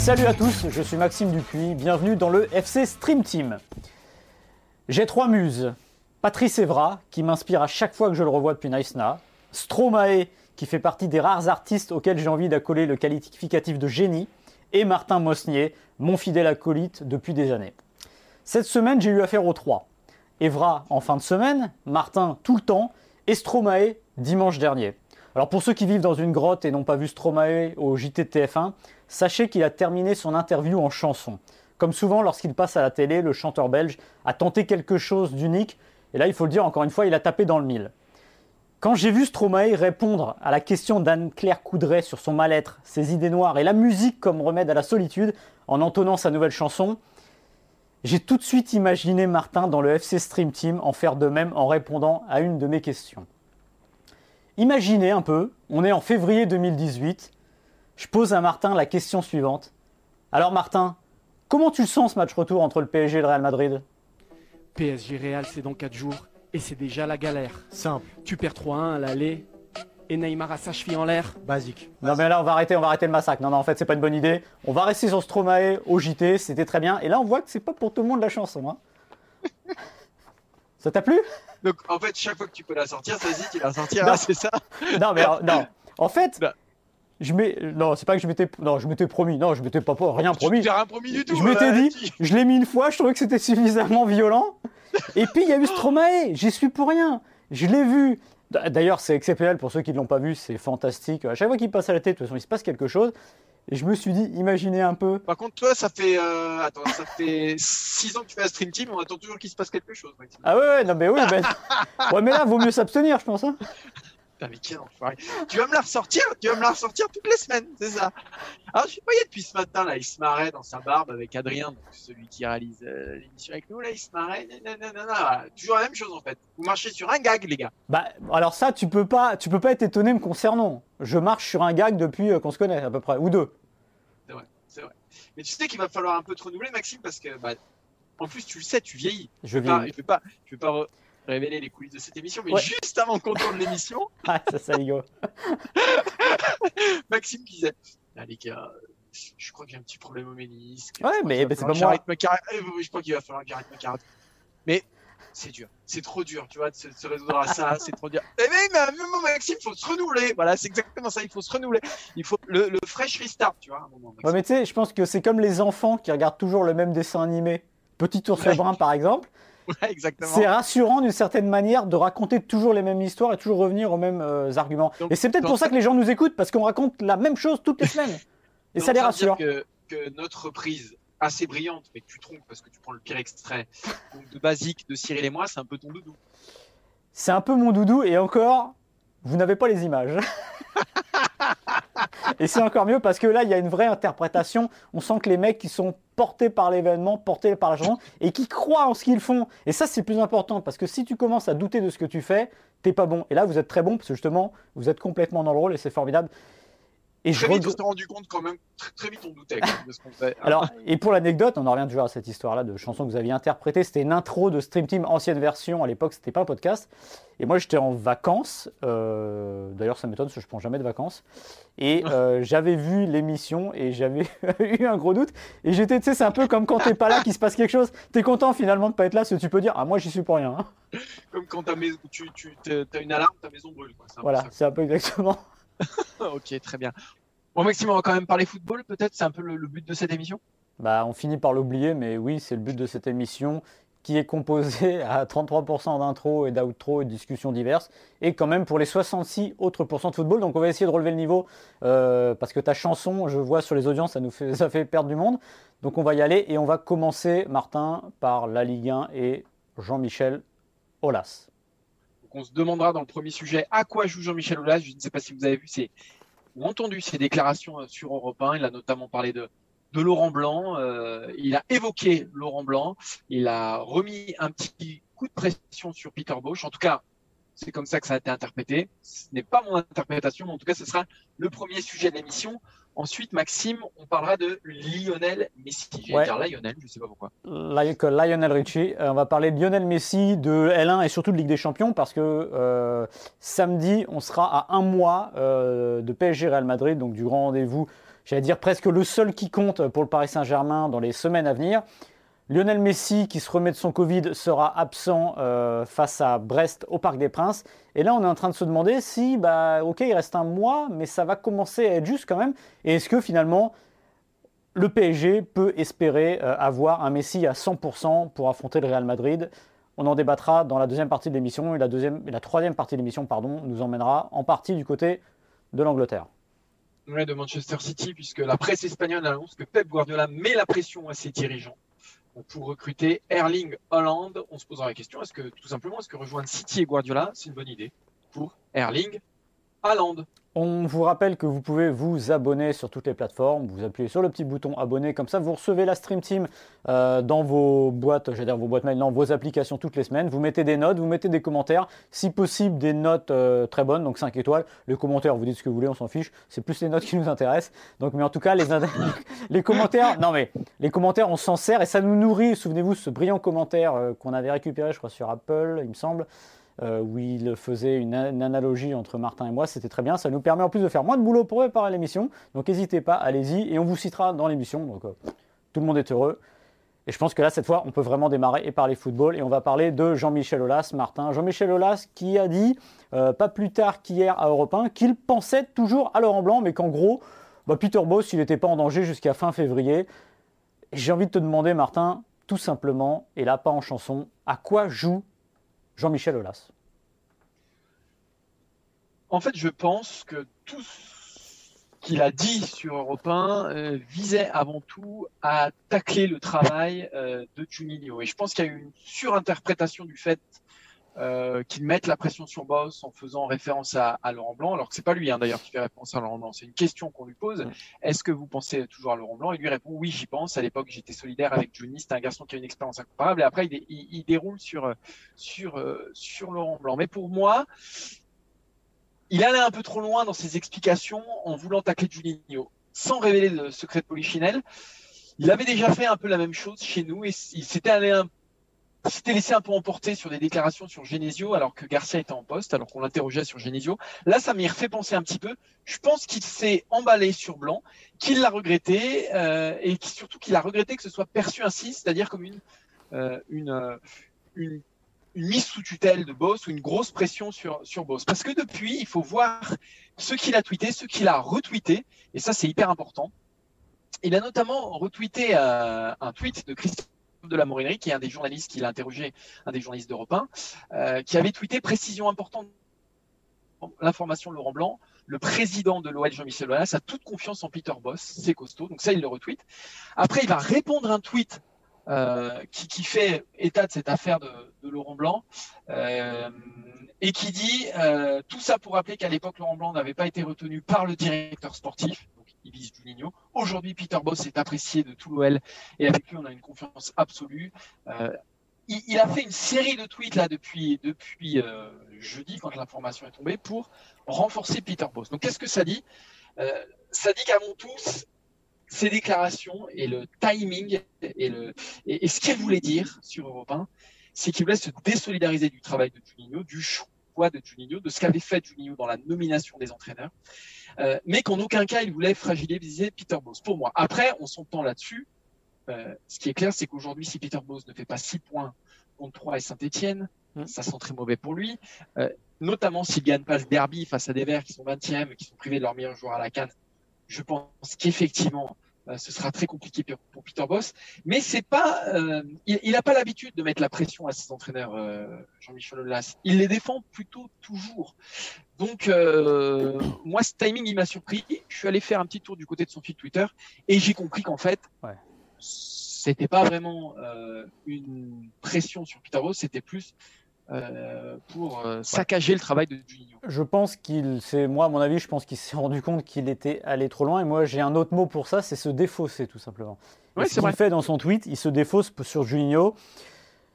Salut à tous, je suis Maxime Dupuis, bienvenue dans le FC Stream Team. J'ai trois muses. Patrice Evra, qui m'inspire à chaque fois que je le revois depuis Naïsna. Stromae, qui fait partie des rares artistes auxquels j'ai envie d'accoler le qualificatif de génie. Et Martin Mosnier, mon fidèle acolyte depuis des années. Cette semaine, j'ai eu affaire aux trois. Evra en fin de semaine, Martin tout le temps, et Stromae dimanche dernier. Alors pour ceux qui vivent dans une grotte et n'ont pas vu Stromae au JT de TF1, sachez qu'il a terminé son interview en chanson. Comme souvent lorsqu'il passe à la télé, le chanteur belge a tenté quelque chose d'unique, et là il faut le dire encore une fois, il a tapé dans le mille. Quand j'ai vu Stromae répondre à la question d'Anne-Claire Coudray sur son mal-être, ses idées noires et la musique comme remède à la solitude, en entonnant sa nouvelle chanson, j'ai tout de suite imaginé Martin dans le FC Stream Team en faire de même en répondant à une de mes questions. Imaginez un peu, on est en février 2018, je pose à Martin la question suivante. Alors Martin, comment tu le sens ce match retour entre le PSG et le Real Madrid? PSG Real, c'est dans 4 jours et c'est déjà la galère. Simple, Tu perds 3-1 à l'aller et Neymar a sa cheville en l'air. basique. Non mais là on va arrêter, on va arrêter le massacre. Non non en fait c'est pas une bonne idée. On va rester sur Stromae au JT, c'était très bien. Et là on voit que c'est pas pour tout le monde la chanson. Hein. Ça t'a plu? Donc en fait, chaque fois que tu peux la sortir, ça dit qu'il la sortir, Non. hein, c'est ça? Non mais euh, non. En fait, Non. je m'ai non c'est pas que je m'étais non je m'étais promis non je m'étais pas pas rien promis. Tu rien promis du tout. Je m'étais voilà, dit, tu- je l'ai mis une fois, je trouvais que c'était suffisamment violent. Et puis il y a eu Stromae, j'y suis pour rien. Je l'ai vu. D'ailleurs, c'est exceptionnel pour ceux qui ne l'ont pas vu, c'est fantastique. À chaque fois qu'il passe à la tête, de toute façon, il se passe quelque chose. Et je me suis dit, imaginez un peu. Par contre, toi, ça fait euh, attends, ça fait 6 ans que tu fais un stream team, on attend toujours qu'il se passe quelque chose. Maxime. Ah ouais, ouais, non mais oui, ben... ouais, mais là, vaut mieux s'abstenir, je pense. hein. Putain, mais quel enfoiré. Tu vas me la ressortir, tu vas me la ressortir toutes les semaines, c'est ça. Alors, je sais pas, il y a depuis ce matin, là, il se marrait dans sa barbe avec Adrien, donc celui qui réalise euh, l'émission avec nous, là, il se marrait, nanana, toujours la même chose en fait. Vous marchez sur un gag, les gars. Bah, alors ça, tu peux pas, tu peux pas être étonné me concernant. Je marche sur un gag depuis euh, qu'on se connaît à peu près, ou deux. C'est vrai, c'est vrai. Mais tu sais qu'il va falloir un peu te renouveler, Maxime, parce que, bah, en plus, tu le sais, tu vieillis. Je Je vais pas, vis. je vais pas, je vais pas révéler les coulisses de cette émission, mais Ouais. juste avant qu'on tourne l'émission, Ah, ça, ça rigole. Maxime disait Ah, les gars, je crois qu'il y a un petit problème au ménisque. Ouais, mais- mais c'est pas moi. Eh, Je crois qu'il va falloir que j'arrête ma carrière. Mais c'est dur, c'est trop dur, tu vois, de se, de se résoudre à ça, c'est trop dur. Eh, mais, mais, mais, Maxime, il faut se renouveler. Voilà, c'est exactement ça, il faut se renouveler. Il faut le, le fresh restart, tu vois, moment. Ouais, mais tu sais, je pense que c'est comme les enfants qui regardent toujours le même dessin animé. Petit ours brun, par exemple. Ouais, exactement. C'est rassurant d'une certaine manière de raconter toujours les mêmes histoires et toujours revenir aux mêmes euh, arguments. Donc, et c'est peut-être pour ça que les gens nous écoutent, parce qu'on raconte la même chose toutes les semaines. Et Donc, ça les rassure. Que, que notre reprise assez brillante, mais que tu trompes parce que tu prends le pire extrait, donc de basique de Cyril et moi, c'est un peu ton doudou. C'est un peu mon doudou, et encore, vous n'avez pas les images. et c'est encore mieux parce que là, il y a une vraie interprétation. On sent que les mecs qui sont portés par l'événement, portés par la chanson, et qui croient en ce qu'ils font. Et ça, c'est plus important, parce que si tu commences à douter de ce que tu fais, t'es pas bon. Et là, vous êtes très bon, parce que justement, vous êtes complètement dans le rôle, et c'est formidable. Et je Très vite, on s'est rendu compte quand même, très, très vite on doutait de ce qu'on fait. Alors, et pour l'anecdote, on en revient toujours à cette histoire-là de chanson que vous aviez interprétée. C'était une intro de Stream Team, ancienne version. À l'époque, c'était pas un podcast. Et moi, j'étais en vacances. euh, D'ailleurs, ça m'étonne parce que je prends jamais de vacances. Et euh, j'avais vu l'émission et j'avais eu un gros doute. Et j'étais, tu sais, c'est un peu comme quand t'es pas là, qu'il se passe quelque chose. T'es content finalement de pas être là, parce que tu peux dire, ah, moi, j'y suis pour rien. hein. Comme quand ta maison, tu, tu as une alarme, ta maison brûle. Quoi. Voilà, c'est un peu exactement. ok, très bien. Bon, Maxime, on va quand même parler football, peut-être C'est un peu le, but de cette émission? Bah, on finit par l'oublier, mais oui, c'est le but de cette émission qui est composé à 33% d'intro et d'outro et de discussions diverses, et quand même pour les 66 autres pourcents de football. Donc on va essayer de relever le niveau, euh, parce que ta chanson, je vois sur les audiences, ça nous fait, fait perdre du monde. Donc on va y aller, et on va commencer, Martin, par la Ligue 1 et Jean-Michel Aulas. On se demandera dans le premier sujet à quoi joue Jean-Michel Aulas? Je ne sais pas si vous avez vu c'est ou entendu ses déclarations sur Europe 1. Il a notamment parlé de de Laurent Blanc. Euh, il a évoqué Laurent Blanc. Il a remis un petit coup de pression sur Peter Bosch. En tout cas, c'est comme ça que ça a été interprété. Ce n'est pas mon interprétation, mais en tout cas, ce sera le premier sujet de l'émission. Ensuite, Maxime, on parlera de Lionel Messi. Je vais dire Lionel, je ne sais pas pourquoi. Lionel Richie. Euh, on va parler de Lionel Messi, de L1 et surtout de Ligue des Champions parce que euh, samedi, on sera à un mois de PSG Real Madrid, donc du grand rendez-vous j'allais dire presque le seul qui compte pour le Paris Saint-Germain dans les semaines à venir. Lionel Messi, qui se remet de son Covid, sera absent euh, face à Brest au Parc des Princes. Et là, on est en train de se demander si, bah, ok, il reste un mois, mais ça va commencer à être juste quand même. Et est-ce que finalement, le PSG peut espérer euh, avoir un Messi à 100% pour affronter le Real Madrid? On en débattra dans la deuxième partie de l'émission. Et la, deuxième, la troisième partie de l'émission, pardon, nous emmènera en partie du côté de l'Angleterre de Manchester City, puisque la presse espagnole annonce que Pep Guardiola met la pression à ses dirigeants pour recruter Erling Holland. On se posera la question est-ce que tout simplement, est-ce que rejoindre City et Guardiola, c'est une bonne idée pour Erling On vous rappelle que vous pouvez vous abonner sur toutes les plateformes. Vous appuyez sur le petit bouton abonner, comme ça vous recevez la Stream Team euh, dans vos boîtes, dire vos boîtes mail, dans vos applications toutes les semaines. Vous mettez des notes, vous mettez des commentaires, si possible des notes euh, très bonnes, donc 5 étoiles. Les commentaires, vous dites ce que vous voulez, on s'en fiche. C'est plus les notes qui nous intéressent. Donc, mais en tout cas, les, les commentaires, non mais les commentaires, on s'en sert et ça nous nourrit. Souvenez-vous ce brillant commentaire euh, qu'on avait récupéré, je crois, sur Apple, il me semble. Euh, où il faisait une, analogie entre Martin et moi. C'était très bien. Ça nous permet en plus de faire moins de boulot pour préparer l'émission. Donc n'hésitez pas, allez-y et on vous citera dans l'émission. Donc euh, tout le monde est heureux. Et je pense que là, cette fois, on peut vraiment démarrer et parler football. Et on va parler de Jean-Michel Aulas, Martin. Jean-Michel Aulas qui a dit, euh, pas plus tard qu'hier à Europe 1, qu'il pensait toujours à Laurent Blanc, mais qu'en gros, bah, Peter Boss, il n'était pas en danger jusqu'à fin février. J'ai envie de te demander, Martin, tout simplement, et là, pas en chanson, à quoi joue Jean-Michel Aulas En fait, je pense que tout ce qu'il a dit sur Europe 1 euh, visait avant tout à tacler le travail euh, de Juninho. Et je pense qu'il y a eu une surinterprétation du fait euh, qu'ils mettent la pression sur Boss en faisant référence à, Laurent Blanc, alors que c'est pas lui hein, d'ailleurs qui fait référence à Laurent Blanc, c'est une question qu'on lui pose. Est-ce que vous pensez toujours à Laurent Blanc? Il lui répond oui, j'y pense. À l'époque, j'étais solidaire avec Johnny, c'est un garçon qui a une expérience incomparable. Et après, il, déroule sur sur euh, sur Laurent Blanc. Mais pour moi, il allait un peu trop loin dans ses explications en voulant tacler Juninho, sans révéler le secret de Polichinelle. Il avait déjà fait un peu la même chose chez nous et il s'était allé un s'était laissé un peu emporter sur des déclarations sur Genesio alors que Garcia était en poste, alors qu'on l'interrogeait sur Genesio. Là, ça m'y refait penser un petit peu. Je pense qu'il s'est emballé sur Blanc, qu'il l'a regretté euh, et surtout qu'il a regretté que ce soit perçu ainsi, c'est-à-dire comme une, euh, euh, une, mise sous tutelle de Boss ou une grosse pression sur, sur Boss. Parce que depuis, il faut voir ce qu'il a tweeté, ce qu'il a retweeté, et ça, c'est hyper important. Il a notamment retweeté un tweet de Christian de la Morinerie, qui est un des journalistes qui l'a interrogé, un des journalistes d'Europe 1, euh, qui avait tweeté précision importante l'information de Laurent Blanc, le président de l'OL Jean-Michel Aulas a toute confiance en Peter Boss, c'est costaud, donc ça il le retweet. Après il va répondre un tweet euh, qui, fait état de cette affaire de, Laurent Blanc euh, et qui dit tout ça pour rappeler qu'à l'époque Laurent Blanc n'avait pas été retenu par le directeur sportif, il vise Juninho. Aujourd'hui, Peter Boss est apprécié de tout l'OL et avec lui, on a une confiance absolue. Euh, il, a fait une série de tweets là depuis, euh, jeudi, quand l'information est tombée, pour renforcer Peter Boss. Donc, qu'est-ce que ça dit? Euh, Ça dit qu'avant tout, ces déclarations et le timing et, ce qu'elle voulait dire sur Europe 1, c'est qu'il voulait se désolidariser du travail de Juninho, du choix de Juninho, de ce qu'avait fait Juninho dans la nomination des entraîneurs. Euh, mais qu'en aucun cas il voulait fragiliser Peter Bose. Pour moi. Après, on s'entend là-dessus. Euh, ce qui est clair, c'est qu'aujourd'hui, si Peter Bose ne fait pas 6 points contre 3 et Saint-Etienne, mmh. ça sent très mauvais pour lui. Euh, notamment s'il gagne pas le derby face à des Verts qui sont 20e, qui sont privés de leur meilleur joueur à la canne. Je pense qu'effectivement, ce sera très compliqué pour, pour Peter Boss. Mais c'est pas, euh, il n'a pas l'habitude de mettre la pression à ses entraîneurs, euh, Jean-Michel Aulas. Il les défend plutôt toujours. Donc, euh, moi, ce timing, il m'a surpris. Je suis allé faire un petit tour du côté de son fil Twitter et j'ai compris qu'en fait, Ouais. c'était pas vraiment euh, une pression sur Peter Boss, c'était plus euh, pour euh, saccager le travail de Juninho. Je pense qu'il, c'est moi à mon avis, je pense qu'il s'est rendu compte qu'il était allé trop loin. Et moi, j'ai un autre mot pour ça, c'est se défausser tout simplement. Ouais, ce c'est vrai. qu'il fait dans son tweet, il se défausse sur Juninho.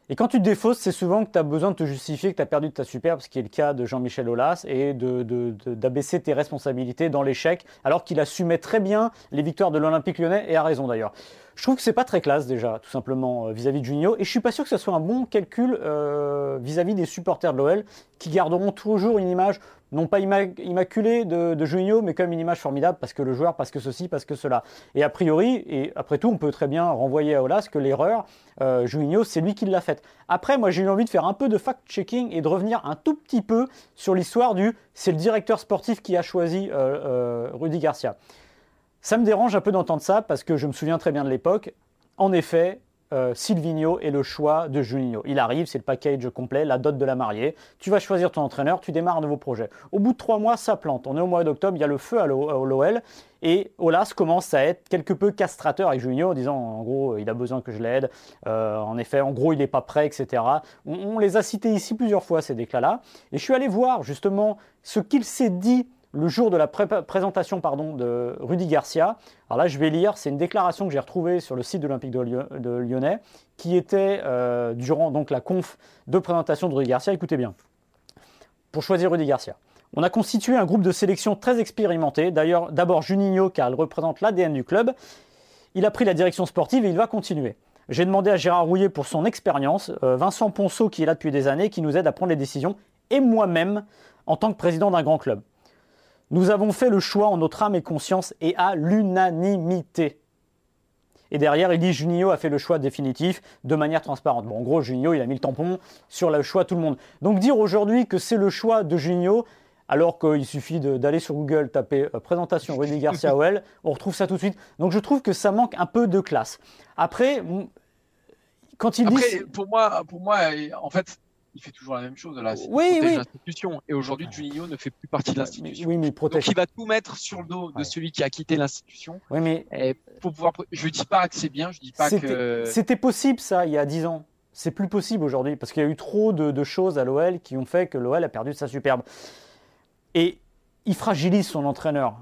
Et quand tu te défausses, c'est souvent que tu as besoin de te justifier que tu as perdu ta superbe, ce qui est le cas de Jean-Michel Aulas, et d'abaisser tes responsabilités dans l'échec, alors qu'il assumait très bien les victoires de l'Olympique lyonnais, et a raison d'ailleurs. Je trouve que c'est pas très classe déjà, tout simplement, euh, vis-à-vis de Juninho, et je suis pas sûr que ce soit un bon calcul euh, vis-à-vis des supporters de l'OL, qui garderont toujours une image, non pas imma- immaculée de, de mais même une image formidable, parce que le joueur, parce que ceci, parce que cela. Et a priori, et après tout, on peut très bien renvoyer à Olas que l'erreur, euh, c'est lui qui l'a faite. Après, moi, j'ai eu envie de faire un peu de fact-checking et de revenir un tout petit peu sur l'histoire du c'est le directeur sportif qui a choisi euh, euh, Rudy Garcia. Ça me dérange un peu d'entendre ça parce que je me souviens très bien de l'époque. En effet, euh, Silvino est le choix de Juninho. Il arrive, c'est le package complet, la dot de la mariée. Tu vas choisir ton entraîneur, tu démarres un nouveau projet. Au bout de trois mois, ça plante. On est au mois d'octobre, il y a le feu à l'O- à l'OL. Et Olas commence à être quelque peu castrateur avec Juninho en disant en gros, il a besoin que je l'aide. Euh, en effet, en gros, il n'est pas prêt, etc. On, on les a cités ici plusieurs fois, ces déclats-là. Et je suis allé voir justement ce qu'il s'est dit le jour de la pré- présentation de Rudy Garcia. Alors là, je vais lire, c'est une déclaration que j'ai retrouvée sur le site de l'Olympique de Lyonnais, qui était euh, durant donc la conf de présentation de Rudy Garcia. Écoutez bien, pour choisir Rudy Garcia. On a constitué un groupe de sélection très expérimenté. D'ailleurs, d'abord Juninho, car il représente l'ADN du club. Il a pris la direction sportive et il va continuer. J'ai demandé à Gérard Rouillet pour son expérience, euh, Vincent Ponceau qui est là depuis des années, qui nous aide à prendre les décisions, et moi-même en tant que président d'un grand club. Nous avons fait le choix en notre âme et conscience et à l'unanimité. Et derrière, il dit Juninho a fait le choix définitif de manière transparente. Bon, en gros, Juninho, il a mis le tampon sur le choix de tout le monde. Donc dire aujourd'hui que c'est le choix de Juninho, alors qu'il suffit d'aller sur Google, taper euh, présentation Rudy Garcia OL, on retrouve ça tout de suite. Donc je trouve que ça manque un peu de classe. Après, quand il Après, dit... pour moi, pour moi, en fait, il fait toujours la même chose là. Oui, oui. l'institution. Et aujourd'hui, Juninho ne fait plus partie de l'institution. oui, mais il Donc protège. il va tout mettre sur le dos de Ouais. celui qui a quitté l'institution. Oui, mais Et pour pouvoir, je dis pas que c'est bien, je dis pas que. c'était possible ça il y a 10 ans. C'est plus possible aujourd'hui parce qu'il y a eu trop de, de choses à l'OL qui ont fait que l'OL a perdu sa superbe. Et il fragilise son entraîneur,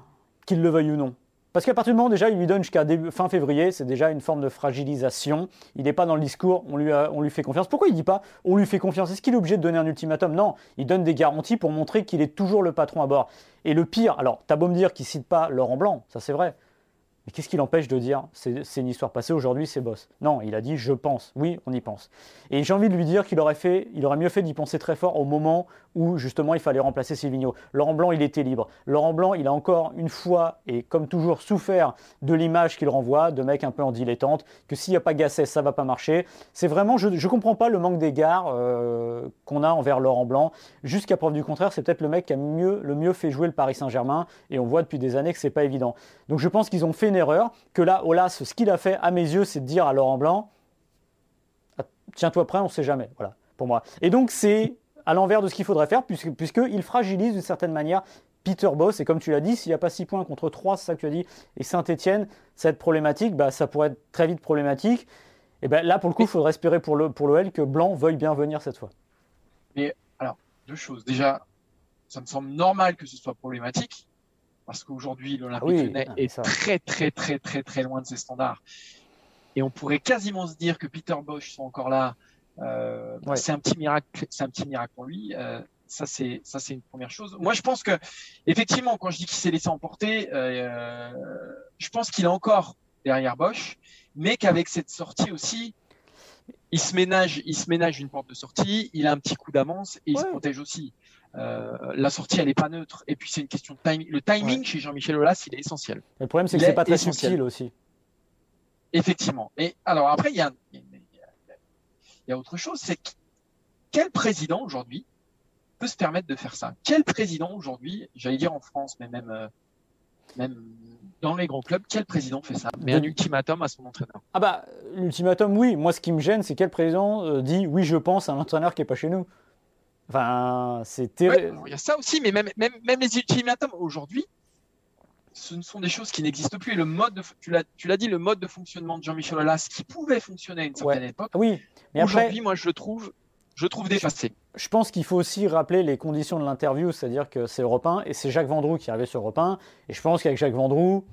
qu'il le veuille ou non. Parce qu'à partir du moment déjà, il lui donne jusqu'à fin février, c'est déjà une forme de fragilisation. Il n'est pas dans le discours, on lui, fait confiance. Pourquoi il dit pas on lui fait confiance? Est-ce qu'il est obligé de donner un ultimatum? Non, il donne des garanties pour montrer qu'il est toujours le patron à bord. Et le pire, alors, t'as beau me dire qu'il cite pas Laurent Blanc, ça c'est vrai. Mais qu'est-ce qui l'empêche de dire c'est une histoire passée, aujourd'hui c'est boss? Non, il a dit je pense. Oui, on y pense. Et j'ai envie de lui dire qu'il aurait, aurait mieux fait d'y penser très fort au moment où justement il fallait remplacer Silvino. Laurent Blanc, il était libre. Laurent Blanc, il a encore une fois et comme toujours souffert de l'image qu'il renvoie, de mec un peu en dilettante, que s'il n'y a pas Gasset, ça va pas marcher. C'est vraiment, je ne comprends pas le manque d'égard euh, qu'on a envers Laurent Blanc. Jusqu'à preuve du contraire, c'est peut-être le mec qui a mieux, le mieux fait jouer le Paris Saint-Germain et on voit depuis des années que c'est pas évident. Donc je pense qu'ils ont fait une erreur, que là, Olas, ce qu'il a fait à mes yeux, c'est de dire à Laurent Blanc, Ah, tiens-toi prêt, on ne sait jamais, voilà, pour moi. Et donc c'est à l'envers de ce qu'il faudrait faire, puisque- puisqu'il fragilise d'une certaine manière Peter Boss, et comme tu l'as dit, s'il n'y a pas 6 points contre 3, c'est ça que tu as dit, et Saint-Etienne, être problématique, bah, ça pourrait être très vite problématique. Et ben là, pour le coup, il faudrait espérer pour l'OL pour que Blanc veuille bien venir cette fois. Deux choses. Déjà, ça me semble normal que ce soit problématique parce qu'aujourd'hui, l'Olympique Ah oui, Lyonnais ah, est ça. très, très, très, très, très loin de ses standards. Et on pourrait quasiment se dire que Peter Bosch soit encore là. Euh, Ouais. C'est un petit miracle. C'est un petit miracle pour lui. Euh, ça c'est ça c'est une première chose. Moi je pense que effectivement quand je dis qu'il s'est laissé emporter, euh, je pense qu'il est encore derrière Bosch, mais qu'avec cette sortie aussi, il se ménage il se ménage une porte de sortie, il a un petit coup d'avance et il se protège aussi. Euh, la sortie elle est pas neutre et puis c'est une question de timing. Le timing chez Jean-Michel Aulas il est essentiel. Le problème, c'est que c'est est pas très essentiel. subtil aussi. Effectivement. Et alors après, il y a, il y a- il y a autre chose, c'est que quel président aujourd'hui peut se permettre de faire ça? Quel président aujourd'hui, j'allais dire en France, mais même, euh, même dans les grands clubs, quel président fait ça? Mais un ultimatum à son entraîneur. Ah bah, l'ultimatum, oui. Moi, ce qui me gêne, c'est quel président euh, dit oui, je pense à un entraîneur qui n'est pas chez nous. Enfin, c'est terrible. il y a ça aussi, mais même, même, même les ultimatums aujourd'hui, ce ne sont des choses qui n'existent plus. Et le mode, de, tu l'as dit, le mode de fonctionnement de Jean-Michel Aulas, qui pouvait fonctionner à une certaine époque, oui, mais aujourd'hui, moi, je le trouve, je trouve dépassé. Je pense qu'il faut aussi rappeler les conditions de l'interview, c'est-à-dire que c'est Europe 1 et c'est Jacques Vendroux qui arrivé sur Europe 1. Et je pense qu'avec Jacques Vendroux,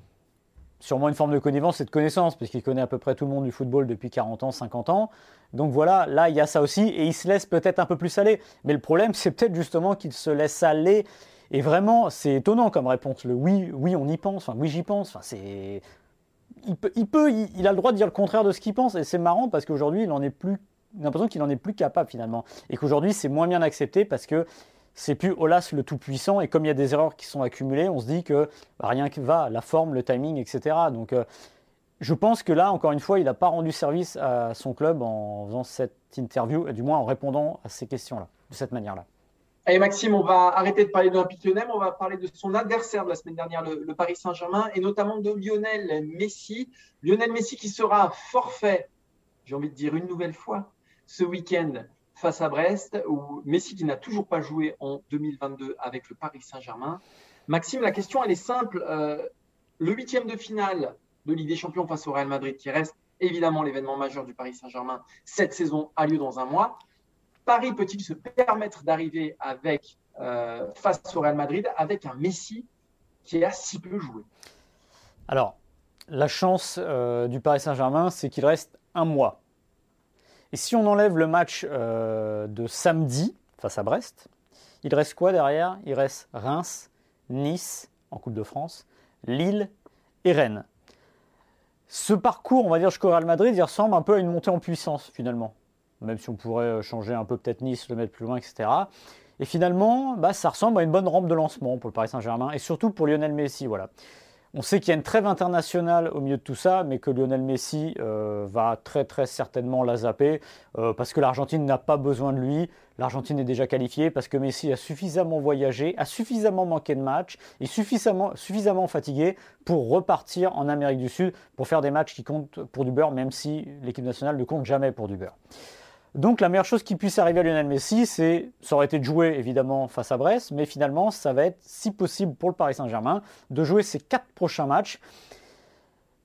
sûrement une forme de connivence et de connaissance, puisqu'il connaît à peu près tout le monde du football depuis 40 ans, 50 ans. Donc voilà, là, il y a ça aussi, et il se laisse peut-être un peu plus aller. Mais le problème, c'est peut-être justement qu'il se laisse aller. Et vraiment, c'est étonnant comme réponse. Le oui, oui, on y pense, enfin, oui, j'y pense. Enfin, c'est. Il peut, il, a le droit de dire le contraire de ce qu'il pense, et c'est marrant parce qu'aujourd'hui, il en est plus. l'impression qu'il en est plus capable finalement, et qu'aujourd'hui, c'est moins bien accepté parce que c'est plus Olas le tout-puissant. Et comme il y a des erreurs qui sont accumulées, on se dit que rien que va, la forme, le timing, etc. Donc euh, je pense que là, encore une fois, il n'a pas rendu service à son club en faisant cette interview, et du moins en répondant à ces questions-là, de cette manière-là. Allez Maxime, on va arrêter de parler de l'Olympique on va parler de son adversaire de la semaine dernière, le, le Paris Saint-Germain, et notamment de Lionel Messi. Lionel Messi qui sera forfait, j'ai envie de dire une nouvelle fois, ce week-end face à Brest, où Messi qui n'a toujours pas joué en 2022 avec le Paris Saint-Germain. Maxime, la question, elle est simple. Euh, le huitième de finale de Ligue des Champions face au Real Madrid, qui reste évidemment l'événement majeur du Paris Saint-Germain, cette saison a lieu dans un mois. Paris peut-il se permettre d'arriver avec euh, face au Real Madrid avec un Messi qui a si peu joué? Alors, la chance euh, du Paris Saint-Germain, c'est qu'il reste un mois et si on enlève le match euh, de samedi face à Brest, il reste quoi derrière? Il reste Reims, Nice en Coupe de France, Lille et Rennes. Ce parcours, on va dire jusqu'au Real Madrid, il ressemble un peu à une montée en puissance finalement. Même si on pourrait euh, changer un peu peut-être Nice, le mettre plus loin, etc. Et finalement, bah, ça ressemble à une bonne rampe de lancement pour le Paris Saint-Germain et surtout pour Lionel Messi. Voilà. On sait qu'il y a une trêve internationale au milieu de tout ça, mais que Lionel Messi euh, va très très certainement la zapper euh, parce que l'Argentine n'a pas besoin de lui. L'Argentine est déjà qualifiée parce que Messi a suffisamment voyagé, a suffisamment manqué de matchs et suffisamment, suffisamment fatigué pour repartir en Amérique du Sud pour faire des matchs qui comptent pour du beurre, même si l'équipe nationale ne compte jamais pour du beurre. Donc la meilleure chose qui puisse arriver à Lionel Messi, c'est, ça aurait été de jouer évidemment face à Brest, mais finalement ça va être, si possible pour le Paris Saint-Germain, de jouer ses quatre prochains matchs.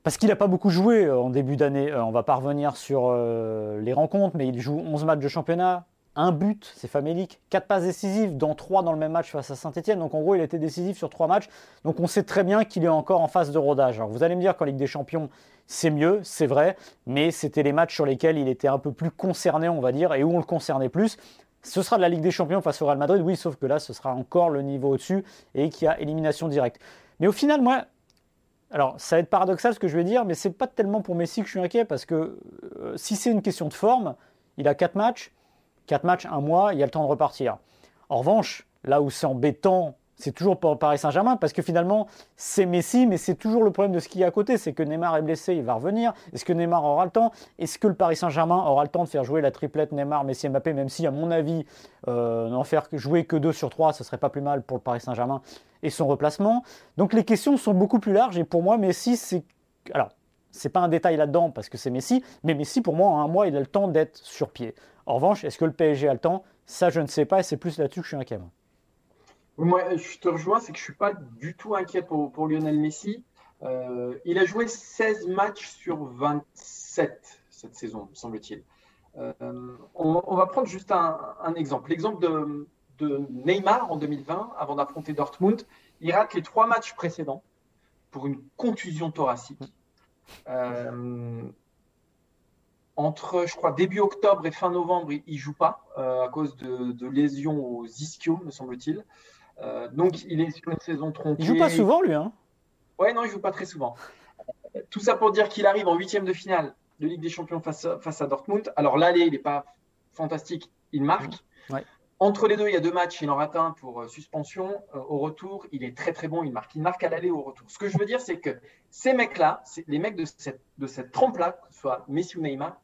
Parce qu'il n'a pas beaucoup joué euh, en début d'année. Euh, on va pas revenir sur euh, les rencontres, mais il joue 11 matchs de championnat, un but, c'est famélique, quatre passes décisives, dont trois dans le même match face à Saint-Etienne. Donc en gros, il était décisif sur trois matchs. Donc on sait très bien qu'il est encore en phase de rodage. Alors vous allez me dire qu'en Ligue des Champions, c'est mieux, c'est vrai, mais c'était les matchs sur lesquels il était un peu plus concerné, on va dire, et où on le concernait plus. Ce sera de la Ligue des Champions face au Real Madrid, oui, sauf que là, ce sera encore le niveau au-dessus et qu'il y a élimination directe. Mais au final, moi, alors ça va être paradoxal ce que je vais dire, mais c'est pas tellement pour Messi que je suis inquiet parce que euh, si c'est une question de forme, il a quatre matchs, 4 matchs, un mois, il y a le temps de repartir. En revanche, là où c'est embêtant, c'est toujours pour Paris Saint-Germain, parce que finalement, c'est Messi, mais c'est toujours le problème de ce qui est à côté, c'est que Neymar est blessé, il va revenir. Est-ce que Neymar aura le temps? Est-ce que le Paris Saint-Germain aura le temps de faire jouer la triplette Neymar, Messi, Mbappé, même si, à mon avis, euh, n'en faire jouer que 2 sur 3, ce serait pas plus mal pour le Paris Saint-Germain et son replacement. Donc les questions sont beaucoup plus larges, et pour moi, Messi, c'est... Alors, c'est pas un détail là-dedans parce que c'est Messi, mais Messi, pour moi, en un mois, il a le temps d'être sur pied. En revanche, est-ce que le PSG a le temps? Ça, je ne sais pas, et c'est plus là-dessus que je suis inquiet. Moi, je te rejoins, c'est que je ne suis pas du tout inquiet pour, Lionel Messi. Euh, il a joué 16 matchs sur 27 cette saison, semble-t-il. Euh, on, va prendre juste un, exemple. L'exemple de, Neymar en 2020, avant d'affronter Dortmund. Il rate les trois matchs précédents pour une contusion thoracique. Euh, entre, je crois, début octobre et fin novembre, il ne joue pas euh, à cause de, lésions aux ischios, me semble-t-il. Euh, donc, il est sur une saison tronquée. Il joue pas souvent, lui, hein? Ouais, non, il joue pas très souvent. Tout ça pour dire qu'il arrive en huitième de finale de Ligue des Champions face à, face à Dortmund. Alors, l'aller, il n'est pas fantastique, il marque. Ouais. Entre les deux, il y a deux matchs, il en rate un pour euh, suspension. au retour, il est très très bon, il marque. Il marque à l'aller au retour. Ce que je veux dire, c'est que ces mecs-là, les mecs de cette, de cette trempe-là, que ce soit Messi ou Neymar,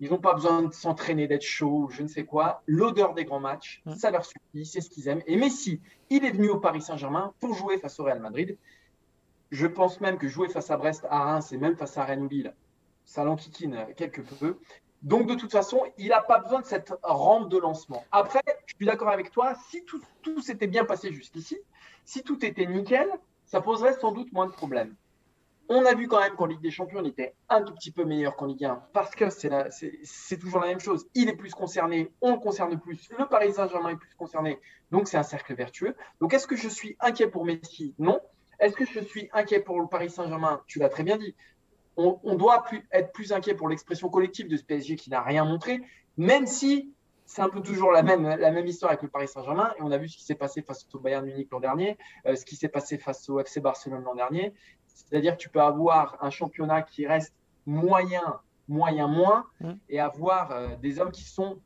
ils n'ont pas besoin de s'entraîner, d'être chaud, je ne sais quoi. L'odeur des grands matchs, ça leur suffit, c'est ce qu'ils aiment. Et Messi, il est venu au Paris Saint-Germain pour jouer face au Real Madrid. Je pense même que jouer face à Brest, à Reims et même face à Rennes ou Lille, ça l'enquiquine quelque peu. Donc, de toute façon, il n'a pas besoin de cette rampe de lancement. Après, je suis d'accord avec toi, si tout, tout s'était bien passé jusqu'ici, si tout était nickel, ça poserait sans doute moins de problèmes. On a vu quand même qu'en Ligue des Champions, il était un tout petit peu meilleur qu'en Ligue 1 parce que c'est toujours la même chose. Il est plus concerné, on le concerne plus, le Paris Saint-Germain est plus concerné, donc c'est un cercle vertueux. Donc est-ce que je suis inquiet pour Messi? Non. Est-ce que je suis inquiet pour le Paris Saint-Germain? Tu l'as très bien dit. On, doit être plus inquiet pour l'expression collective de ce PSG qui n'a rien montré, même si c'est un peu toujours la même, la même histoire avec le Paris Saint-Germain. Et on a vu ce qui s'est passé face au Bayern Munich l'an dernier, euh, ce qui s'est passé face au FC Barcelone l'an dernier. C'est-à-dire que tu peux avoir un championnat qui reste moyen, moyen, moins, mm. et avoir euh, des hommes qui sont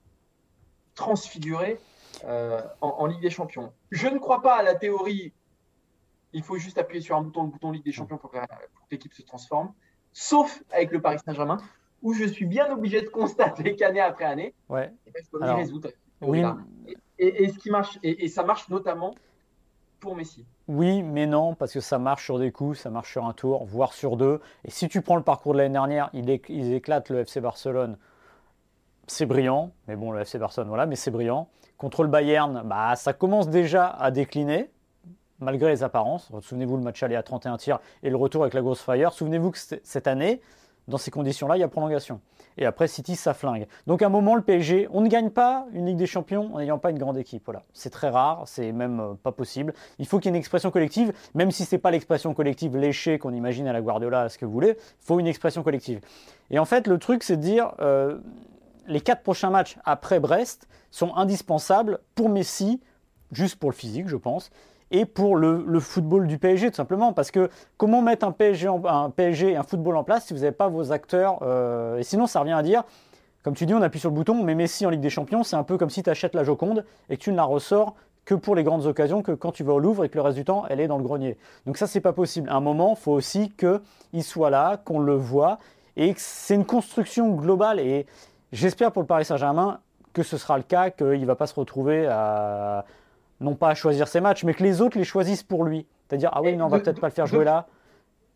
transfigurés euh, en, Ligue des Champions. Je ne crois pas à la théorie, il faut juste appuyer sur un bouton, le bouton Ligue des Champions pour que, l'équipe se transforme, sauf avec le Paris Saint-Germain, où je suis bien obligé de constater qu'année après année, ouais. Eh ben, il faut y résoudre. Oui. Et, ce qui marche, et ça marche notamment Messi. Oui, mais non, parce que ça marche sur des coups, ça marche sur un tour, voire sur deux. Et si tu prends le parcours de l'année dernière, ils, éclatent le FC Barcelone. C'est brillant, mais bon, le FC Barcelone, voilà, mais c'est brillant. Contre le Bayern, bah, ça commence déjà à décliner, malgré les apparences. Souvenez-vous, le match aller à 31 tirs et le retour avec la grosse fire. Souvenez-vous que cette année, dans ces conditions-là, il y a prolongation. Et après, City, ça flingue. Donc à un moment, le PSG, on ne gagne pas une Ligue des Champions en n'ayant pas une grande équipe. Voilà. C'est très rare, c'est même euh, pas possible. Il faut qu'il y ait une expression collective, même si ce n'est pas l'expression collective léchée qu'on imagine à la Guardiola, à ce que vous voulez, il faut une expression collective. Et en fait, le truc, c'est de dire, euh, les quatre prochains matchs après Brest sont indispensables pour Messi, juste pour le physique, je pense, et pour le, football du PSG, tout simplement. Parce que comment mettre un PSG, un PSG et un football en place si vous n'avez pas vos acteurs euh, Et sinon, ça revient à dire, comme tu dis, on appuie sur le bouton, mais Messi en Ligue des Champions, c'est un peu comme si tu achètes la Joconde et que tu ne la ressors que pour les grandes occasions, que quand tu vas au Louvre et que le reste du temps, elle est dans le grenier. Donc ça, c'est pas possible. À un moment, faut aussi qu'il soit là, qu'on le voit, et c'est une construction globale. Et j'espère pour le Paris Saint-Germain que ce sera le cas, qu'il ne va pas se retrouver à non pas à choisir ses matchs, mais que les autres les choisissent pour lui. C'est-à-dire, ah oui, non, on va peut-être pas le faire jouer là,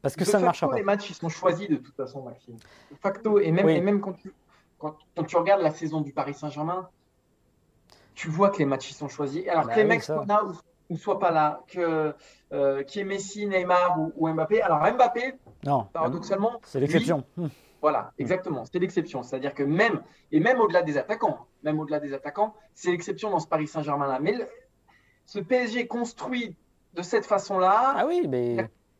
parce que ça ne marchera pas. Les matchs, ils sont choisis de toute façon, Maxime. De facto, et même, et même quand, tu, quand, tu regardes la saison du Paris Saint-Germain, tu vois que les matchs, ils sont choisis. Alors bah que les mecs soient là ou, soient pas là, que euh, qui est Messi, Neymar ou, Mbappé. Alors Mbappé, non, paradoxalement, c'est l'exception. Voilà, exactement. C'est l'exception. C'est-à-dire que même, et même au-delà des attaquants, même au-delà des attaquants, c'est l'exception dans ce Paris Saint-Germain-là. Mais ce PSG construit de cette façon-là. Ah oui, mais.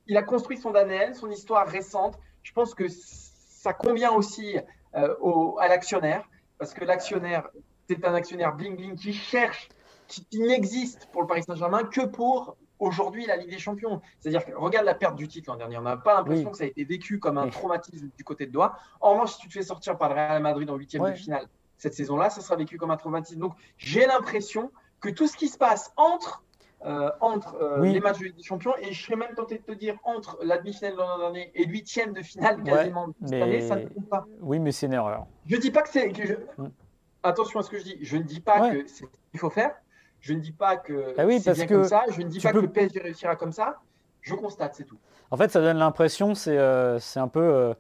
Il a, construit son ADN, son histoire récente. Je pense que ça convient aussi euh, au, à l'actionnaire, parce que l'actionnaire, c'est un actionnaire bling-bling qui cherche, qui, n'existe pour le Paris Saint-Germain que pour aujourd'hui la Ligue des Champions. C'est-à-dire que regarde la perte du titre l'an dernier. On n'a pas l'impression que ça a été vécu comme un traumatisme du côté de Doha. En revanche, si tu te fais sortir par le Real Madrid en huitième de finale cette saison-là, ça sera vécu comme un traumatisme. Donc j'ai l'impression que tout ce qui se passe entre, euh, entre euh, les matchs de Ligue des Champions, et je serais même tenté de te dire entre la demi-finale de l'an dernier et l'huitième de finale quasiment cette année, ça ne compte pas. Oui, mais c'est une erreur. Je ne dis pas que c'est. Mm. Attention à ce que je dis. Je ne dis pas que c'est ce qu'il faut faire. Je ne dis pas que ah oui, c'est bien comme ça. Je ne dis pas que le PSG réussira comme ça. Je constate, c'est tout. En fait, ça donne l'impression, c'est euh, un peu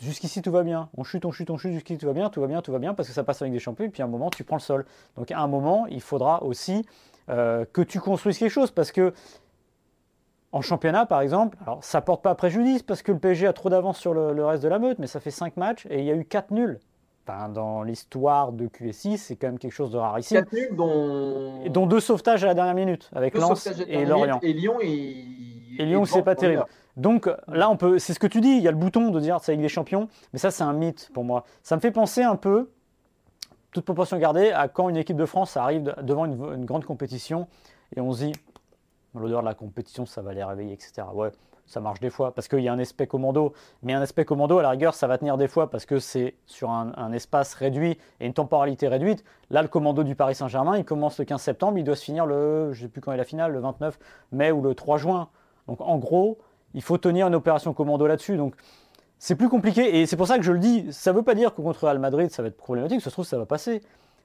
jusqu'ici tout va bien. On chute, on chute, on chute, jusqu'ici tout va bien, tout va bien, tout va bien, parce que ça passe avec des champions, et puis à un moment, tu prends le sol. Donc à un moment, il faudra aussi euh, que tu construises quelque chose, parce que en championnat, par exemple, alors ça porte pas préjudice, parce que le PSG a trop d'avance sur le, reste de la meute, mais ça fait 5 matchs, et il y a eu 4 nuls. Enfin, dans l'histoire de QSI, c'est quand même quelque chose de rarissime. 4 nuls, dont... dont deux sauvetages à la dernière minute, avec Lens et Lorient. Et Lyon, et Lyon, c'est pas terrible. Donc là, on peut, c'est ce que tu dis, il y a le bouton de dire c'est avec des champions, mais ça, c'est un mythe pour moi. Ça me fait penser un peu, toute proportion gardée, à quand une équipe de France arrive devant une, grande compétition et on se dit, l'odeur de la compétition, ça va les réveiller, etc. Ouais, ça marche des fois parce qu'il y a un aspect commando, mais un aspect commando, à la rigueur, ça va tenir des fois parce que c'est sur un, espace réduit et une temporalité réduite. Là, le commando du Paris Saint-Germain, il commence le 15 septembre, il doit se finir le, je sais plus quand est la finale, le 29 mai ou le 3 juin. Donc en gros, il faut tenir une opération commando là-dessus. Donc c'est plus compliqué et c'est pour ça que je le dis. Ça ne veut pas dire que contre Real Madrid ça va être problématique. Ça se trouve ça va passer.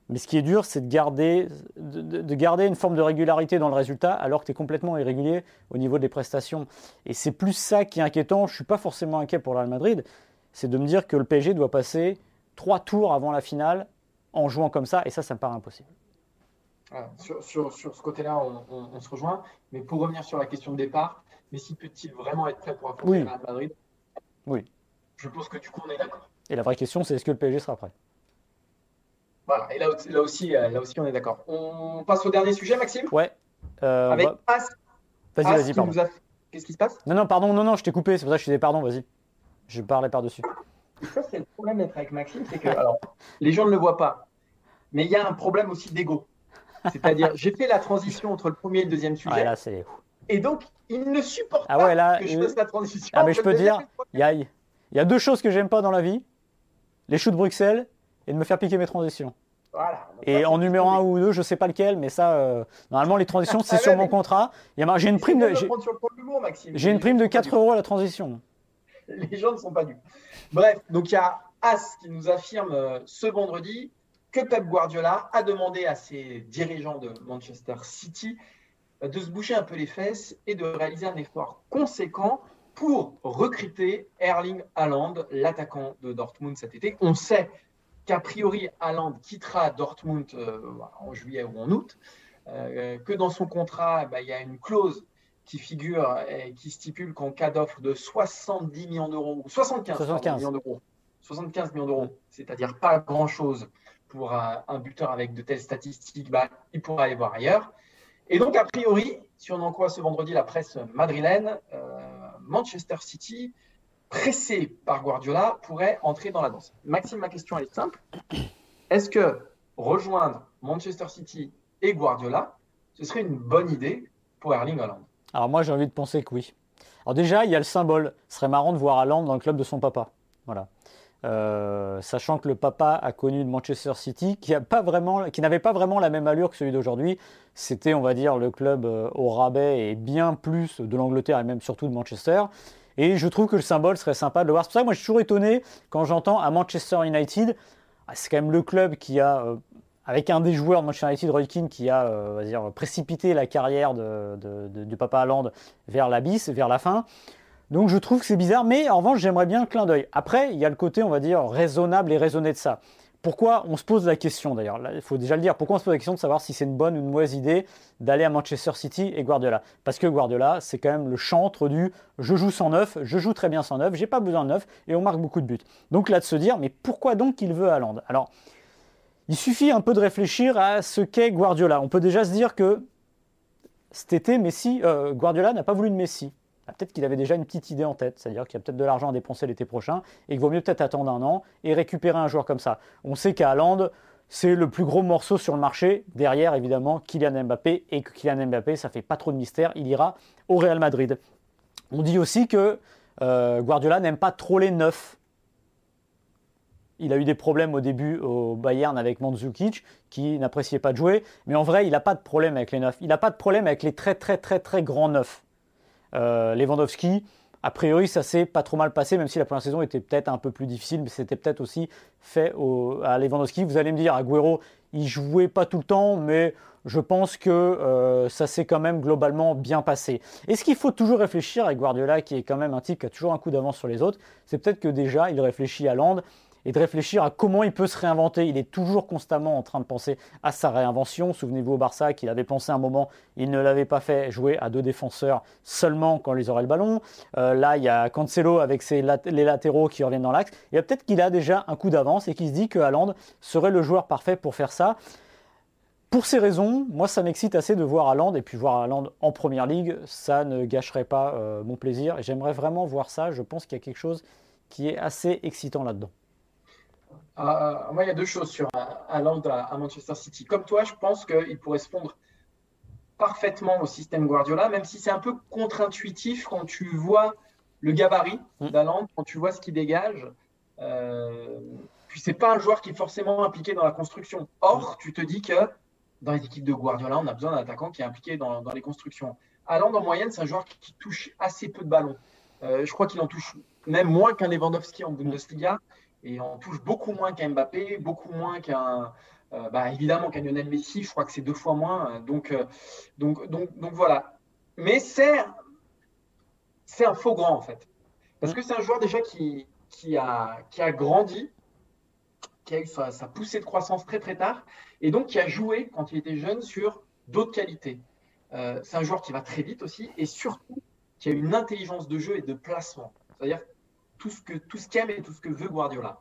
Mais ce qui est dur, c'est de garder, de, de garder une forme de régularité dans le résultat alors que tu es complètement irrégulier au niveau des prestations. Et c'est plus ça qui est inquiétant. Je ne suis pas forcément inquiet pour le Real Madrid. C'est de me dire que le PSG doit passer trois tours avant la finale en jouant comme ça. Et ça, ça me paraît impossible. sur, sur, sur, ce côté-là, on, on, on, se rejoint. Mais pour revenir sur la question de départ, Messi peut-il vraiment être prêt pour affronter Oui. le Real Madrid? Oui. Je pense que du coup, on est d'accord. Et la vraie question, c'est est-ce que le PSG sera prêt? Voilà, et là, là, aussi, euh, là aussi, on est d'accord. On passe au dernier sujet, Maxime? Ouais. Euh, Avec As. Vas-y, As vas-y, pardon. a- Qu'est-ce qui se passe? Non, non, pardon, non, non, je t'ai coupé, c'est pour ça que je te disais pardon, vas-y. Je parlais par-dessus. Ça, c'est le problème d'être avec Maxime, c'est que alors, les gens ne le voient pas, mais il y a un problème aussi d'ego. C'est-à-dire, j'ai fait la transition entre le premier et le deuxième sujet, là, c'est. et donc, il ne supporte Ah pas ouais, là, que je euh, fasse la transition. Ah, mais je peux dire. Il y a, il y a deux choses que j'aime pas dans la vie les choux de Bruxelles et de me faire piquer mes transitions. Voilà. Et en numéro un tombé. ou deux, je sais pas lequel, mais ça, euh, normalement, les transitions, c'est Ah sur mon contrat. J'ai une prime de, j'ai- une prime de ne sont pas 4 euros à la transition. Les gens ne sont pas dupes. Bref, donc il y a As qui nous affirme euh, ce vendredi que Pep Guardiola a demandé à ses dirigeants de Manchester City euh, de se bouger un peu les fesses et de réaliser un effort conséquent pour recruter Erling Haaland, l'attaquant de Dortmund cet été. On sait qu'a priori Haaland quittera Dortmund euh, en juillet ou en août, euh, que dans son contrat, bah, il y a une clause qui figure et qui stipule qu'en cas d'offre de 70 millions d'euros, ou 75, pardon, 75. millions d'euros, 75 millions d'euros, c'est-à-dire pas grand-chose pour un, un buteur avec de telles statistiques, bah, il pourra aller voir ailleurs. Et donc, a priori, si on en croit ce vendredi la presse madrilène, euh, Manchester City, pressé par Guardiola, pourrait entrer dans la danse. Maxime, ma question est simple. Est-ce que rejoindre Manchester City et Guardiola, ce serait une bonne idée pour Erling Haaland? Alors moi, j'ai envie de penser que oui. Alors déjà, il y a le symbole. Ce serait marrant de voir Haaland dans le club de son papa. Voilà. Euh, sachant que le papa a connu le Manchester City, qui n'avait pas vraiment la même allure que celui d'aujourd'hui. C'était, on va dire, le club euh, au rabais et bien plus de l'Angleterre et même surtout de Manchester. Et je trouve que le symbole serait sympa de le voir. C'est pour ça que moi, je suis toujours étonné quand j'entends à Manchester United. ah, C'est quand même le club qui a, euh, avec un des joueurs de Manchester United, Roy qui a euh, dire, précipité la carrière de- du papa Haaland vers l'abysse, vers la fin. Donc je trouve que c'est bizarre, mais en revanche, j'aimerais bien un clin d'œil. Après, il y a le côté, on va dire, raisonnable et raisonné de ça. Pourquoi on se pose la question d'ailleurs? Il faut déjà le dire. Pourquoi on se pose la question de savoir si c'est une bonne ou une mauvaise idée d'aller à Manchester City et Guardiola? Parce que Guardiola, c'est quand même le chantre du je joue sans neuf, je joue très bien sans neuf, j'ai pas besoin de neuf et on marque beaucoup de buts. Donc là, de se dire, mais pourquoi donc il veut Haaland? Alors, il suffit un peu de réfléchir à ce qu'est Guardiola. On peut déjà se dire que cet été, Messi, euh, Guardiola n'a pas voulu de Messi. Ah, Peut-être qu'il avait déjà une petite idée en tête, c'est-à-dire qu'il y a peut-être de l'argent à dépenser l'été prochain et qu'il vaut mieux peut-être attendre un an et récupérer un joueur comme ça. On sait qu'à Haaland, c'est le plus gros morceau sur le marché. Derrière, évidemment, Kylian Mbappé. Et que Kylian Mbappé, ça fait pas trop de mystère, il ira au Real Madrid. On dit aussi que euh, Guardiola n'aime pas trop les neufs. Il a eu des problèmes au début au Bayern avec Mandzukic, qui n'appréciait pas de jouer. Mais en vrai, il n'a pas de problème avec les neufs. Il n'a pas de problème avec les très très très très grands neufs. Euh, Lewandowski, a priori, ça s'est pas trop mal passé, même si la première saison était peut-être un peu plus difficile, mais c'était peut-être aussi fait au- à Lewandowski. Vous allez me dire, Agüero, il jouait pas tout le temps, mais je pense que euh, ça s'est quand même globalement bien passé. Est-ce qu'il faut toujours réfléchir avec Guardiola, qui est quand même un type qui a toujours un coup d'avance sur les autres? C'est peut-être que déjà, il réfléchit à Land et de réfléchir à comment il peut se réinventer. Il est toujours constamment en train de penser à sa réinvention. Souvenez-vous au Barça qu'il avait pensé un moment, il ne l'avait pas fait, jouer à deux défenseurs seulement quand ils auraient le ballon. Euh, là, il y a Cancelo avec les latéraux qui reviennent dans l'axe. Et peut-être qu'il a déjà un coup d'avance et qu'il se dit que Haaland serait le joueur parfait pour faire ça. Pour ces raisons, moi ça m'excite assez de voir Haaland et puis voir Haaland en première ligue, ça ne gâcherait pas euh, mon plaisir. J'aimerais vraiment voir ça. Je pense qu'il y a quelque chose qui est assez excitant là-dedans. Euh, moi, il y a deux choses sur euh, Haaland à, à Manchester City. Comme toi, je pense qu'il correspondre parfaitement au système Guardiola, même si c'est un peu contre-intuitif quand tu vois le gabarit Mm. d'Haaland, quand tu vois ce qu'il dégage. Euh, puis c'est pas un joueur qui est forcément impliqué dans la construction. Or, tu te dis que dans les équipes de Guardiola, on a besoin d'un attaquant qui est impliqué dans, dans les constructions. Haaland, en moyenne, c'est un joueur qui, qui touche assez peu de ballons. Euh, je crois qu'il en touche même moins qu'un Lewandowski en Bundesliga et on touche beaucoup moins qu'un Mbappé, beaucoup moins qu'un bah, évidemment qu'un Lionel Messi, je crois que c'est deux fois moins. Donc, donc, donc, donc voilà. Mais c'est c'est un faux grand en fait. Parce que c'est un joueur déjà qui, qui, a, qui a grandi, qui a eu sa, poussée de croissance très très tard, et donc qui a joué quand il était jeune sur d'autres qualités. Euh, c'est un joueur qui va très vite aussi, et surtout qui a une intelligence de jeu et de placement. C'est-à-dire tout ce que tout ce qu'aime et tout ce que veut Guardiola.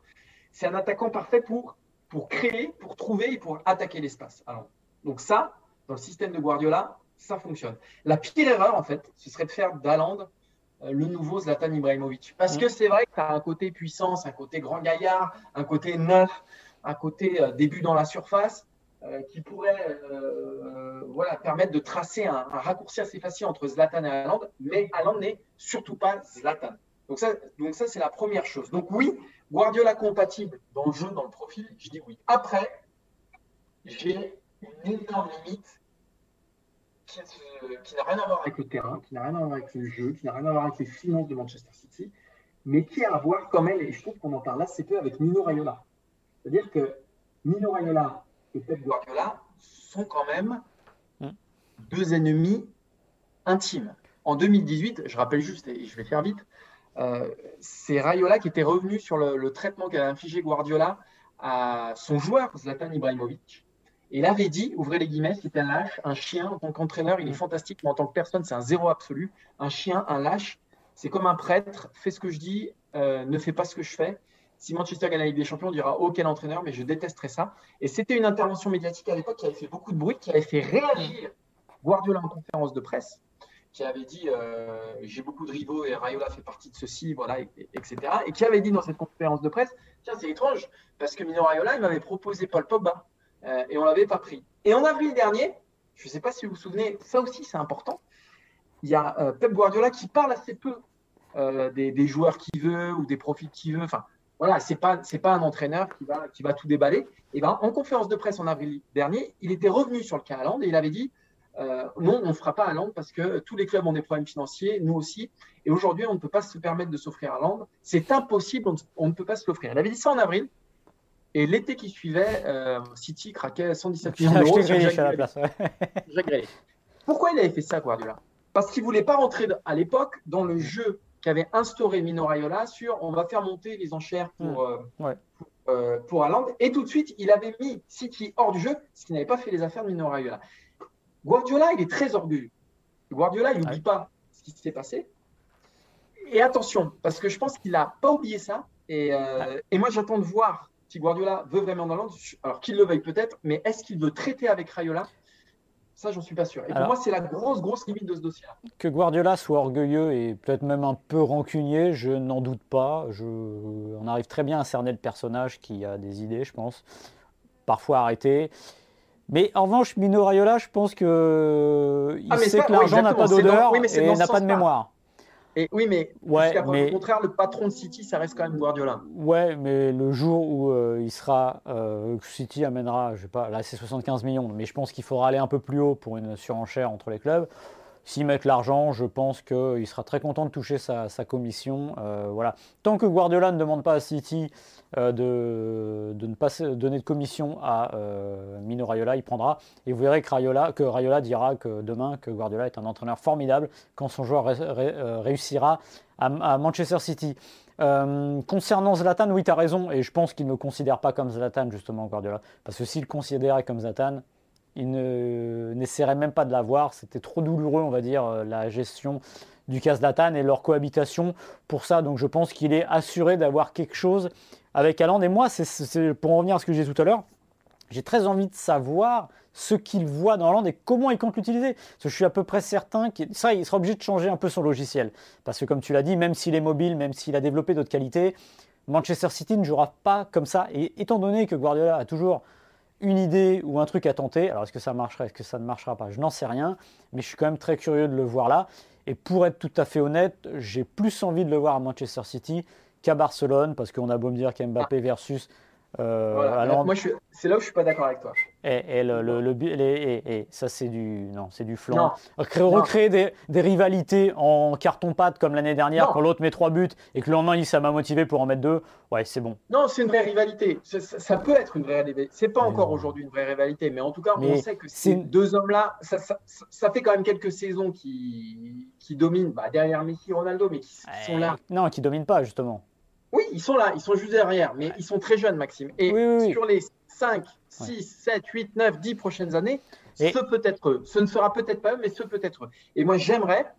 C'est un attaquant parfait pour, pour créer, pour trouver et pour attaquer l'espace. Donc ça, dans le système de Guardiola, ça fonctionne. La pire erreur, en fait, ce serait de faire d'Aland euh, le nouveau Zlatan Ibrahimovic. Parce que c'est vrai que tu as un côté puissance, un côté grand gaillard, un côté neuf, un côté euh, début dans la surface euh, qui pourrait voilà, permettre de tracer un, raccourci assez facile entre Zlatan et Haaland, mais Haaland n'est surtout pas Zlatan. Donc ça, donc ça c'est la première chose. Donc oui, Guardiola compatible dans le jeu, dans le profil, je dis oui. Après, j'ai une énorme limite qui, n'a rien à voir avec le terrain, qui n'a rien à voir avec le jeu, qui n'a rien à voir avec les finances de Manchester City, mais qui a à voir quand même, et je trouve qu'on en parle assez peu, avec Mino Raiola. C'est-à-dire que Mino Raiola et Pep Guardiola sont quand même hmm. deux ennemis intimes. En 2018, je rappelle juste, et je vais faire vite, c'est Raiola qui était revenu sur le, traitement qu'avait infligé Guardiola à son joueur, Zlatan Ibrahimovic, il avait dit, ouvrez les guillemets, c'est un lâche, un chien. En tant qu'entraîneur, il est fantastique, mais en tant que personne, c'est un zéro absolu. Un chien, un lâche, c'est comme un prêtre, fais ce que je dis, euh, ne fais pas ce que je fais. Si Manchester gagne la Ligue des Champions, on dira oh quel entraîneur, mais je détesterais ça. Et c'était une intervention médiatique à l'époque qui avait fait beaucoup de bruit, qui avait fait réagir Guardiola en conférence de presse, qui avait dit euh, j'ai beaucoup de rivaux et Rayola fait partie de ceci, voilà, etc. Et qui avait dit dans cette conférence de presse tiens c'est étrange parce que Mino Rayola il m'avait proposé Paul Pogba. Euh, et on ne l'avait pas pris. Et en avril dernier, je ne sais pas si vous vous souvenez, ça aussi c'est important, il y a euh, Pep Guardiola qui parle assez peu des, joueurs qu'il veut ou des profils qu'il veut. Enfin, voilà, c'est pas pas un entraîneur qui va qui va tout déballer. Et ben en conférence de presse en avril dernier, il était revenu sur le Hollande et il avait dit non, on ne fera pas Hollande parce que tous les clubs ont des problèmes financiers, nous aussi. Et aujourd'hui, on ne peut pas se permettre de s'offrir Hollande. C'est impossible, on ne peut pas se l'offrir. Il avait dit ça en avril. Et l'été qui suivait, euh, City craquait 117 millions d'euros à place. Pourquoi il avait fait ça, Guardiola? Parce qu'il ne voulait pas rentrer à l'époque dans le jeu qu'avait instauré Mino Raiola sur on va faire monter les enchères pour, mmh. euh, pour, euh, Et tout de suite, il avait mis City hors du jeu, ce qui n'avait pas fait les affaires de Mino Raiola. Guardiola, il est très orgueilleux. Guardiola, il n'oublie pas ce qui s'est passé. Et attention, parce que je pense qu'il n'a pas oublié ça. Et, et moi, j'attends de voir si Guardiola veut vraiment dans alors qu'il le veuille peut-être, mais est-ce qu'il veut traiter avec Rayola ça, j'en suis pas sûr. Et pour moi, c'est la grosse, grosse limite de ce dossier Que Guardiola soit orgueilleux et peut-être même un peu rancunier, je n'en doute pas. Je... On arrive très bien à cerner le personnage qui a des idées, je pense. Parfois arrêté. Mais en revanche, Mino Raiola, je pense qu'il ah, sait que l'argent n'a pas d'odeur et n'a pas de mémoire. Et oui, mais, ouais, mais au contraire, le patron de City, ça reste quand même Guardiola. Ouais, mais le jour où euh, il sera, euh, City amènera, je sais pas, là c'est 75 millions, mais je pense qu'il faudra aller un peu plus haut pour une surenchère entre les clubs. S'ils mettent l'argent, je pense qu'il sera très content de toucher sa, commission. Euh, voilà. Tant que Guardiola ne demande pas à City euh, de, ne pas donner de commission à euh, Mino Raiola, il prendra. Et vous verrez que Raiola, que Raiola dira que demain que Guardiola est un entraîneur formidable quand son joueur réussira à, Manchester City. concernant Zlatan, oui, tu as raison, et je pense qu'il ne le considère pas comme Zlatan, justement, Guardiola. Parce que s'il le considérait comme Zlatan, il n'essaierait même pas de l'avoir. C'était trop douloureux, on va dire, euh, la gestion du cas Zlatan et leur cohabitation pour ça. Donc je pense qu'il est assuré d'avoir quelque chose avec Alan. Et moi, c'est pour en revenir à ce que j'ai tout à l'heure, j'ai très envie de savoir ce qu'il voit dans Hollande et comment il compte l'utiliser. Je suis à peu près certain qu'il ça, sera obligé de changer un peu son logiciel. Parce que comme tu l'as dit, même s'il est mobile, même s'il a développé d'autres qualités, Manchester City ne jouera pas comme ça. Et étant donné que Guardiola a toujours une idée ou un truc à tenter. Alors est-ce que ça marchera, est-ce que ça ne marchera pas? Je n'en sais rien, mais je suis quand même très curieux de le voir là. Et pour être tout à fait honnête, j'ai plus envie de le voir à Manchester City qu'à Barcelone, parce qu'on a beau me dire qu'Mbappé versus Euh, Voilà. Moi, je suis- c'est là où je suis pas d'accord avec toi. Et, et le, le, le but- les- et- et ça, c'est du, non, c'est du flan. Non. Recréer, des, des rivalités en carton-pâte comme l'année dernière, Non. quand l'autre met trois buts et que le lendemain, il ça m'a motivé pour en mettre deux. Ouais, c'est bon. Non, c'est une vraie rivalité. Ça, ça- ça peut être une vraie rivalité. C'est pas Mais encore aujourd'hui une vraie rivalité, mais en tout cas, on Mais sait que ces deux hommes-là, ça, fait quand même quelques saisons qui, qui dominent bah, derrière Messi Ronaldo, mais qui, qui sont là. Non, qui domine pas, justement. Oui, ils sont là, ils sont juste derrière, mais ils sont très jeunes, Maxime. Et Oui, oui, oui. sur les 5, 6, 7, 8, 9, 10 prochaines années, Et- ce peut être eux. Ce ne sera peut-être pas eux, mais ce peut être eux. Et moi, j'aimerais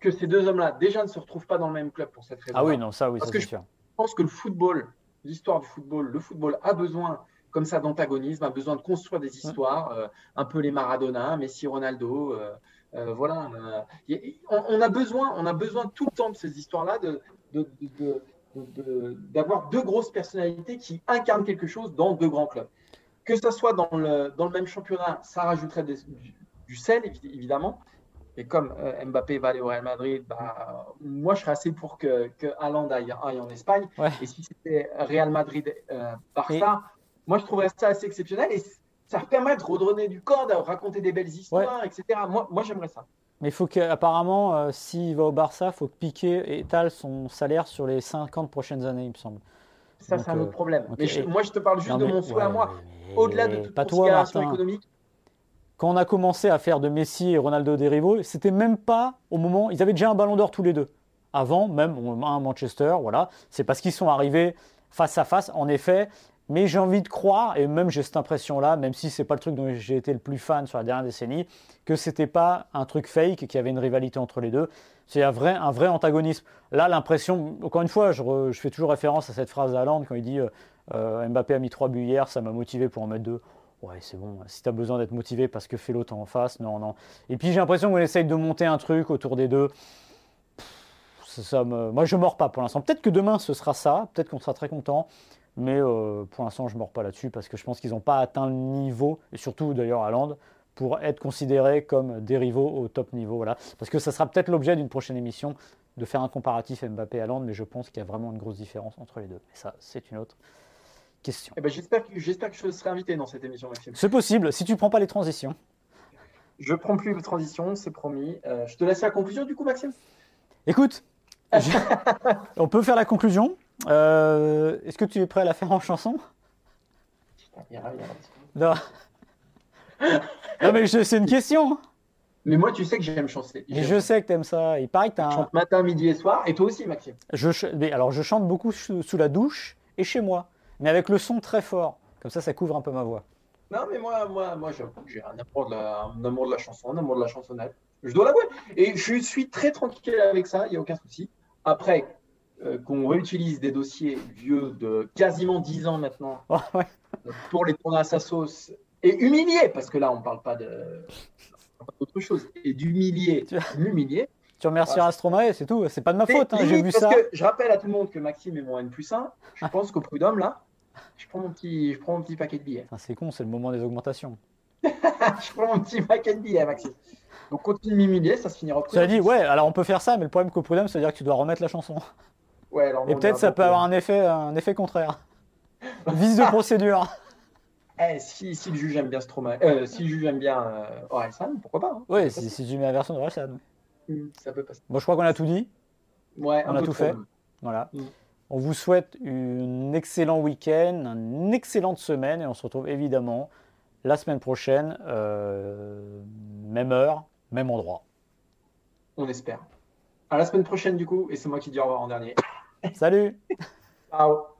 que ces deux hommes-là, déjà, ne se retrouvent pas dans le même club pour cette raison. Ah oui, non, ça, oui, Parce ça que c'est je- sûr. Je pense que le football, l'histoire du football, le football a besoin comme ça d'antagonisme, a besoin de construire des histoires, euh, un peu les Maradona, Messi, Ronaldo, euh, euh, voilà. on, on a besoin, on a besoin tout le temps de ces histoires-là, de, de- de- de- d'avoir deux grosses personnalités qui incarnent quelque chose dans deux grands clubs. Que ça soit dans le, dans le même championnat, ça rajouterait des- du, du sel, évi- évidemment. Et comme euh, Mbappé va aller au Real Madrid, bah, moi je serais assez pour que, que Haaland aille, aille en Espagne. Ouais. Et si c'était Real Madrid, euh, Barça, moi je trouverais ça assez exceptionnel et ça permet de redonner du corps, de raconter des belles histoires, etc. Moi, moi j'aimerais ça. Mais il faut qu'apparemment, euh, s'il va au Barça, il faut que Piqué étale son salaire sur les 50 prochaines années, il me semble. Ça, c'est un autre euh, problème. ok. Mais je- moi, je te parle juste Non, de mon souhait à moi. Au-delà de toute pas toi, économique, Quand on a commencé à faire de Messi et Ronaldo des rivaux, c'était même pas au moment. Ils avaient déjà un ballon d'or tous les deux. Avant, même un Manchester, voilà. C'est parce qu'ils sont arrivés face à face, en effet. Mais j'ai envie de croire, et même j'ai cette impression-là, même si c'est pas le truc dont j'ai été le plus fan sur la dernière décennie, que c'était pas un truc fake, qu'il y avait une rivalité entre les deux. C'est un vrai, un vrai antagonisme. Là, l'impression, encore une fois, je, fais toujours référence à cette phrase d'Haaland quand il dit euh, euh, Mbappé a mis trois buts hier, ça m'a motivé pour en mettre deux. Ouais, c'est bon. Si tu besoin d'être motivé parce que fait l'autre en face, non, non. Et puis j'ai l'impression qu'on essaye de monter un truc autour des deux. Ça me- Moi, je mords pas pour l'instant. Peut-être que demain ce sera ça. Peut-être qu'on sera très content. Mais euh, pour l'instant, je mords pas là-dessus parce que je pense qu'ils n'ont pas atteint le niveau, et surtout d'ailleurs à Land, pour être considérés comme des rivaux au top niveau. Voilà. Parce que ça sera peut-être l'objet d'une prochaine émission de faire un comparatif Mbappé à Land, mais je pense qu'il y a vraiment une grosse différence entre les deux. Et ça, c'est une autre question. eh ben, j'espère que, j'espère que je serai invité dans cette émission, Maxime. C'est possible si tu prends pas les transitions. Je prends plus de transition, c'est promis. Euh, je te laisse la conclusion, du coup, Maxime? Écoute, je- on peut faire la conclusion? Euh, Est-ce que tu es prêt à la faire en chanson? Il y il y aura- Non. Non, mais c'est une question. Mais moi, tu sais que j'aime chanter. Et je sais que tu aimes ça. Il paraît que tu Je un. chante matin, midi et soir. Et toi aussi, Maxime. Je, ch- mais alors, je chante beaucoup sous, la douche et chez moi, mais avec le son très fort. Comme ça, ça couvre un peu ma voix. Non, mais moi, moi, moi j'ai j'ai un amour, de la, un amour de la chanson, un amour de la chansonnette. Je dois l'avouer. Et je suis très tranquille avec ça, il n'y a aucun souci. Après, qu'on réutilise des dossiers vieux de quasiment 10 ans maintenant Oh, ouais. pour les tourner à sa sauce et humilier, parce que là, on ne parle pas de d'autre chose, et d'humilier, Tu- m'humilier. Tu remercieras Stromae, c'est tout. C'est pas de ma faute. hein, J'ai vu parce ça. que je rappelle à tout le monde que Maxime est mon N plus 1. Je pense qu'au prud'homme, là, je prends, mon petit, je prends mon petit paquet de billets. C'est con, c'est le moment des augmentations. je prends mon petit paquet de billets, Maxime. Donc continue de m'humilier, ça se finira au prud'homme. dit, ouais, alors on peut faire ça, mais le problème qu'au prud'homme, c'est-à-dire que tu dois remettre la chanson. Ouais, alors Et peut-être ça peut euh, avoir un effet, un effet contraire. Vice de procédure. eh, si, si le juge aime bien Stromae, euh, si le juge aime bien euh, Orelsan, pourquoi pas hein. Oui, si, si tu mets la version de. Hmm, Ça peut passer. Bon, je crois qu'on a tout dit. Ouais, On un a tout fait. même. Voilà. Mm. On vous souhaite un excellent week-end, une excellente semaine et on se retrouve évidemment la semaine prochaine, euh, même heure, même endroit. On espère. À la semaine prochaine, du coup, et c'est moi qui dis au revoir en dernier. Salut. Ciao